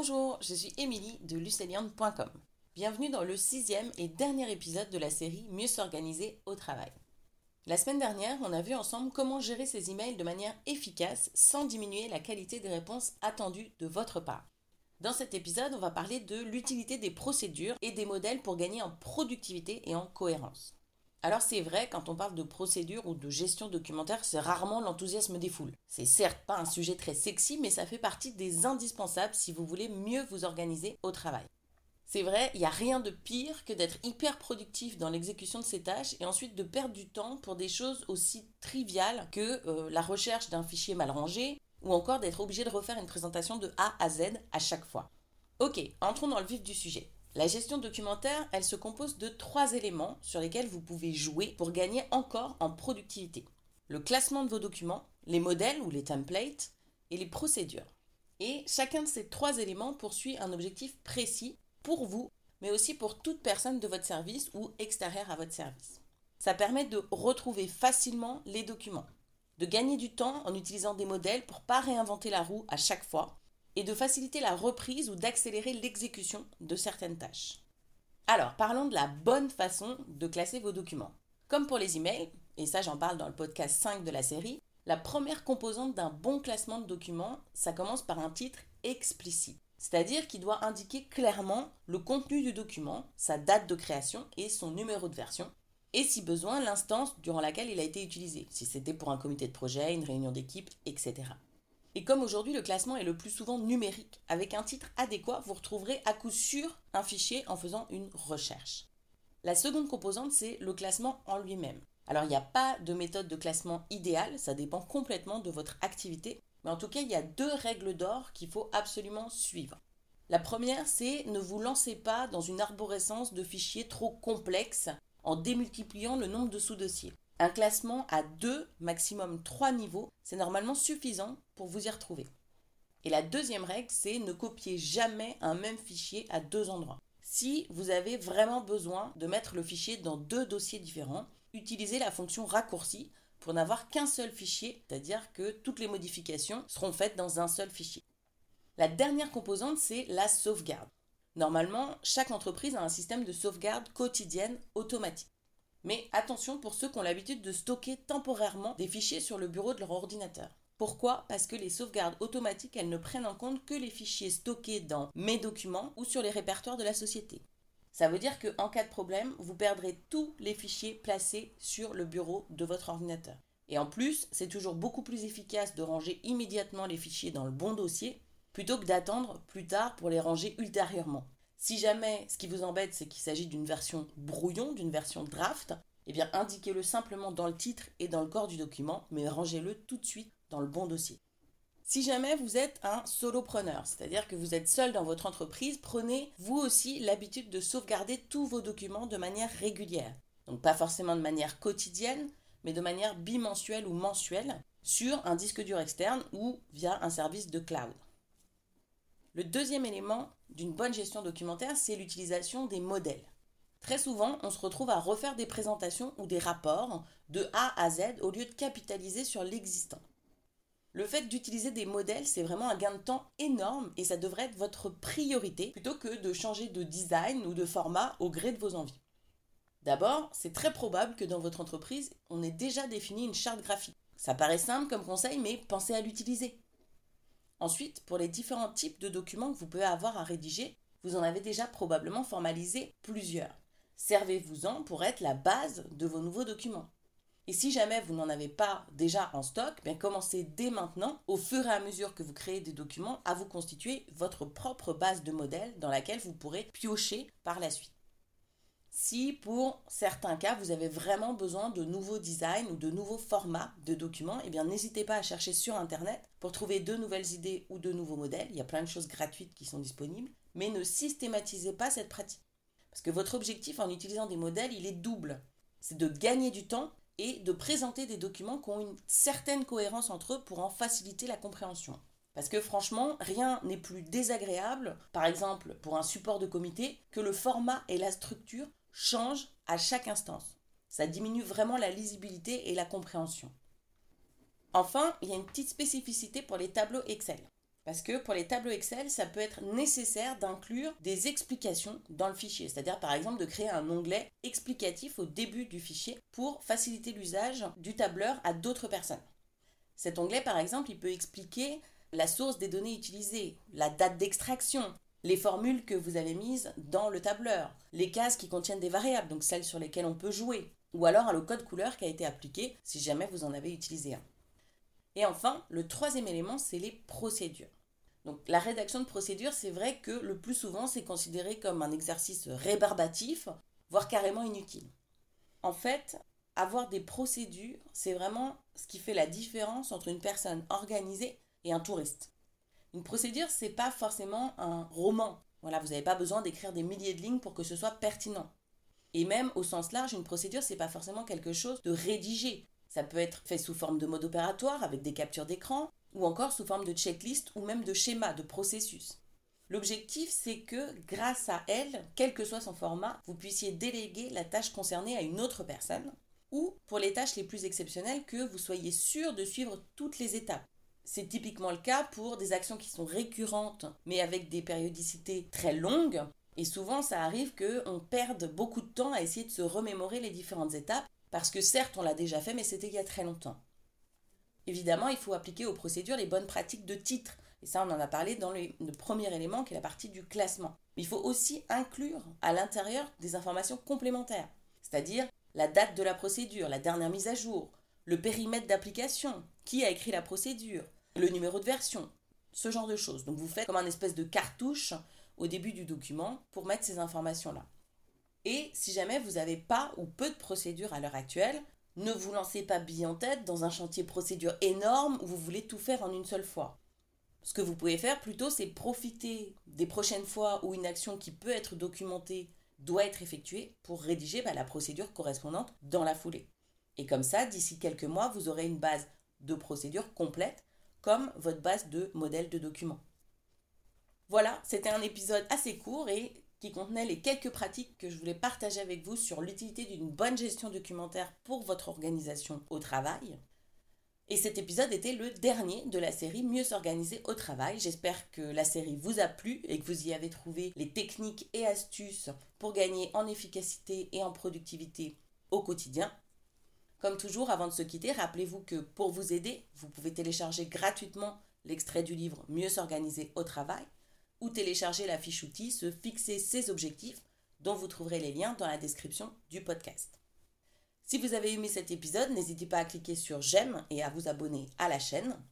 Bonjour, je suis Émilie de luceliande.com. Bienvenue dans le sixième et dernier épisode de la série Mieux s'organiser au travail. La semaine dernière, on a vu ensemble comment gérer ses emails de manière efficace sans diminuer la qualité des réponses attendues de votre part. Dans cet épisode, on va parler de l'utilité des procédures et des modèles pour gagner en productivité et en cohérence. Alors c'est vrai, quand on parle de procédure ou de gestion documentaire, c'est rarement l'enthousiasme des foules. C'est certes pas un sujet très sexy, mais ça fait partie des indispensables si vous voulez mieux vous organiser au travail. C'est vrai, il n'y a rien de pire que d'être hyper productif dans l'exécution de ses tâches et ensuite de perdre du temps pour des choses aussi triviales que euh, la recherche d'un fichier mal rangé ou encore d'être obligé de refaire une présentation de A à Z à chaque fois. Ok, entrons dans le vif du sujet. La gestion documentaire, elle se compose de trois éléments sur lesquels vous pouvez jouer pour gagner encore en productivité. Le classement de vos documents, les modèles ou les templates et les procédures. Et chacun de ces trois éléments poursuit un objectif précis pour vous, mais aussi pour toute personne de votre service ou extérieure à votre service. Ça permet de retrouver facilement les documents, de gagner du temps en utilisant des modèles pour pas réinventer la roue à chaque fois et de faciliter la reprise ou d'accélérer l'exécution de certaines tâches. Alors, parlons de la bonne façon de classer vos documents. Comme pour les emails, et ça j'en parle dans le podcast 5 de la série, la première composante d'un bon classement de documents, ça commence par un titre explicite. C'est-à-dire qu'il doit indiquer clairement le contenu du document, sa date de création et son numéro de version, et si besoin l'instance durant laquelle il a été utilisé, si c'était pour un comité de projet, une réunion d'équipe, etc. Et comme aujourd'hui le classement est le plus souvent numérique, avec un titre adéquat, vous retrouverez à coup sûr un fichier en faisant une recherche. La seconde composante, c'est le classement en lui-même. Alors il n'y a pas de méthode de classement idéale, ça dépend complètement de votre activité, mais en tout cas il y a deux règles d'or qu'il faut absolument suivre. La première, c'est ne vous lancez pas dans une arborescence de fichiers trop complexes en démultipliant le nombre de sous-dossiers. Un classement à deux, maximum trois niveaux, c'est normalement suffisant pour vous y retrouver. Et la deuxième règle, c'est ne copier jamais un même fichier à deux endroits. Si vous avez vraiment besoin de mettre le fichier dans deux dossiers différents, utilisez la fonction raccourci pour n'avoir qu'un seul fichier, c'est-à-dire que toutes les modifications seront faites dans un seul fichier. La dernière composante, c'est la sauvegarde. Normalement, chaque entreprise a un système de sauvegarde quotidienne automatique. Mais attention pour ceux qui ont l'habitude de stocker temporairement des fichiers sur le bureau de leur ordinateur. Pourquoi? Parce que les sauvegardes automatiques, elles ne prennent en compte que les fichiers stockés dans Mes documents ou sur les répertoires de la société. Ça veut dire qu'en cas de problème, vous perdrez tous les fichiers placés sur le bureau de votre ordinateur. Et en plus, c'est toujours beaucoup plus efficace de ranger immédiatement les fichiers dans le bon dossier plutôt que d'attendre plus tard pour les ranger ultérieurement. Si jamais ce qui vous embête, c'est qu'il s'agit d'une version brouillon, d'une version draft, eh bien indiquez-le simplement dans le titre et dans le corps du document, mais rangez-le tout de suite dans le bon dossier. Si jamais vous êtes un solopreneur, c'est-à-dire que vous êtes seul dans votre entreprise, prenez vous aussi l'habitude de sauvegarder tous vos documents de manière régulière. Donc pas forcément de manière quotidienne, mais de manière bimensuelle ou mensuelle sur un disque dur externe ou via un service de cloud. Le deuxième élément d'une bonne gestion documentaire, c'est l'utilisation des modèles. Très souvent, on se retrouve à refaire des présentations ou des rapports de A à Z au lieu de capitaliser sur l'existant. Le fait d'utiliser des modèles, c'est vraiment un gain de temps énorme et ça devrait être votre priorité plutôt que de changer de design ou de format au gré de vos envies. D'abord, c'est très probable que dans votre entreprise, on ait déjà défini une charte graphique. Ça paraît simple comme conseil, mais pensez à l'utiliser. Ensuite, pour les différents types de documents que vous pouvez avoir à rédiger, vous en avez déjà probablement formalisé plusieurs. Servez-vous-en pour être la base de vos nouveaux documents. Et si jamais vous n'en avez pas déjà en stock, bien commencez dès maintenant, au fur et à mesure que vous créez des documents, à vous constituer votre propre base de modèles dans laquelle vous pourrez piocher par la suite. Si pour certains cas vous avez vraiment besoin de nouveaux designs ou de nouveaux formats de documents, eh bien n'hésitez pas à chercher sur internet pour trouver de nouvelles idées ou de nouveaux modèles. Il y a plein de choses gratuites qui sont disponibles, mais ne systématisez pas cette pratique. Parce que votre objectif en utilisant des modèles, il est double. C'est de gagner du temps et de présenter des documents qui ont une certaine cohérence entre eux pour en faciliter la compréhension. Parce que franchement, rien n'est plus désagréable, par exemple pour un support de comité, que le format et la structure change à chaque instance. Ça diminue vraiment la lisibilité et la compréhension. Enfin, il y a une petite spécificité pour les tableaux Excel. Parce que pour les tableaux Excel, ça peut être nécessaire d'inclure des explications dans le fichier. C'est-à-dire par exemple de créer un onglet explicatif au début du fichier pour faciliter l'usage du tableur à d'autres personnes. Cet onglet par exemple, il peut expliquer la source des données utilisées, la date d'extraction, les formules que vous avez mises dans le tableur, les cases qui contiennent des variables, donc celles sur lesquelles on peut jouer, ou alors le code couleur qui a été appliqué si jamais vous en avez utilisé un. Et enfin, le troisième élément, c'est les procédures. Donc la rédaction de procédures, c'est vrai que le plus souvent, c'est considéré comme un exercice rébarbatif, voire carrément inutile. En fait, avoir des procédures, c'est vraiment ce qui fait la différence entre une personne organisée et un touriste. Une procédure, c'est pas forcément un roman. Voilà, vous n'avez pas besoin d'écrire des milliers de lignes pour que ce soit pertinent. Et même au sens large, une procédure, c'est pas forcément quelque chose de rédigé. Ça peut être fait sous forme de mode opératoire avec des captures d'écran, ou encore sous forme de checklist ou même de schéma, de processus. L'objectif, c'est que grâce à elle, quel que soit son format, vous puissiez déléguer la tâche concernée à une autre personne, ou pour les tâches les plus exceptionnelles, que vous soyez sûr de suivre toutes les étapes. C'est typiquement le cas pour des actions qui sont récurrentes, mais avec des périodicités très longues. Et souvent, ça arrive qu'on perde beaucoup de temps à essayer de se remémorer les différentes étapes, parce que certes, on l'a déjà fait, mais c'était il y a très longtemps. Évidemment, il faut appliquer aux procédures les bonnes pratiques de titre. Et ça, on en a parlé dans le, premier élément qui est la partie du classement. Mais il faut aussi inclure à l'intérieur des informations complémentaires, c'est-à-dire la date de la procédure, la dernière mise à jour, le périmètre d'application, qui a écrit la procédure, le numéro de version, ce genre de choses. Donc vous faites comme un espèce de cartouche au début du document pour mettre ces informations-là. Et si jamais vous n'avez pas ou peu de procédures à l'heure actuelle, ne vous lancez pas bille en tête dans un chantier procédure énorme où vous voulez tout faire en une seule fois. Ce que vous pouvez faire plutôt, c'est profiter des prochaines fois où une action qui peut être documentée doit être effectuée pour rédiger bah, la procédure correspondante dans la foulée. Et comme ça, d'ici quelques mois, vous aurez une base de procédure complète comme votre base de modèle de document. Voilà, c'était un épisode assez court et qui contenait les quelques pratiques que je voulais partager avec vous sur l'utilité d'une bonne gestion documentaire pour votre organisation au travail. Et cet épisode était le dernier de la série Mieux s'organiser au travail. J'espère que la série vous a plu et que vous y avez trouvé les techniques et astuces pour gagner en efficacité et en productivité au quotidien. Comme toujours, avant de se quitter, rappelez-vous que pour vous aider, vous pouvez télécharger gratuitement l'extrait du livre Mieux s'organiser au travail ou télécharger la fiche outil Se fixer ses objectifs dont vous trouverez les liens dans la description du podcast. Si vous avez aimé cet épisode, n'hésitez pas à cliquer sur j'aime et à vous abonner à la chaîne.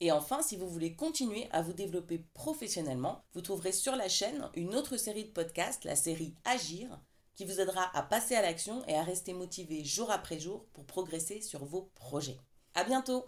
Et enfin, si vous voulez continuer à vous développer professionnellement, vous trouverez sur la chaîne une autre série de podcasts, la série Agir, qui vous aidera à passer à l'action et à rester motivé jour après jour pour progresser sur vos projets. À bientôt!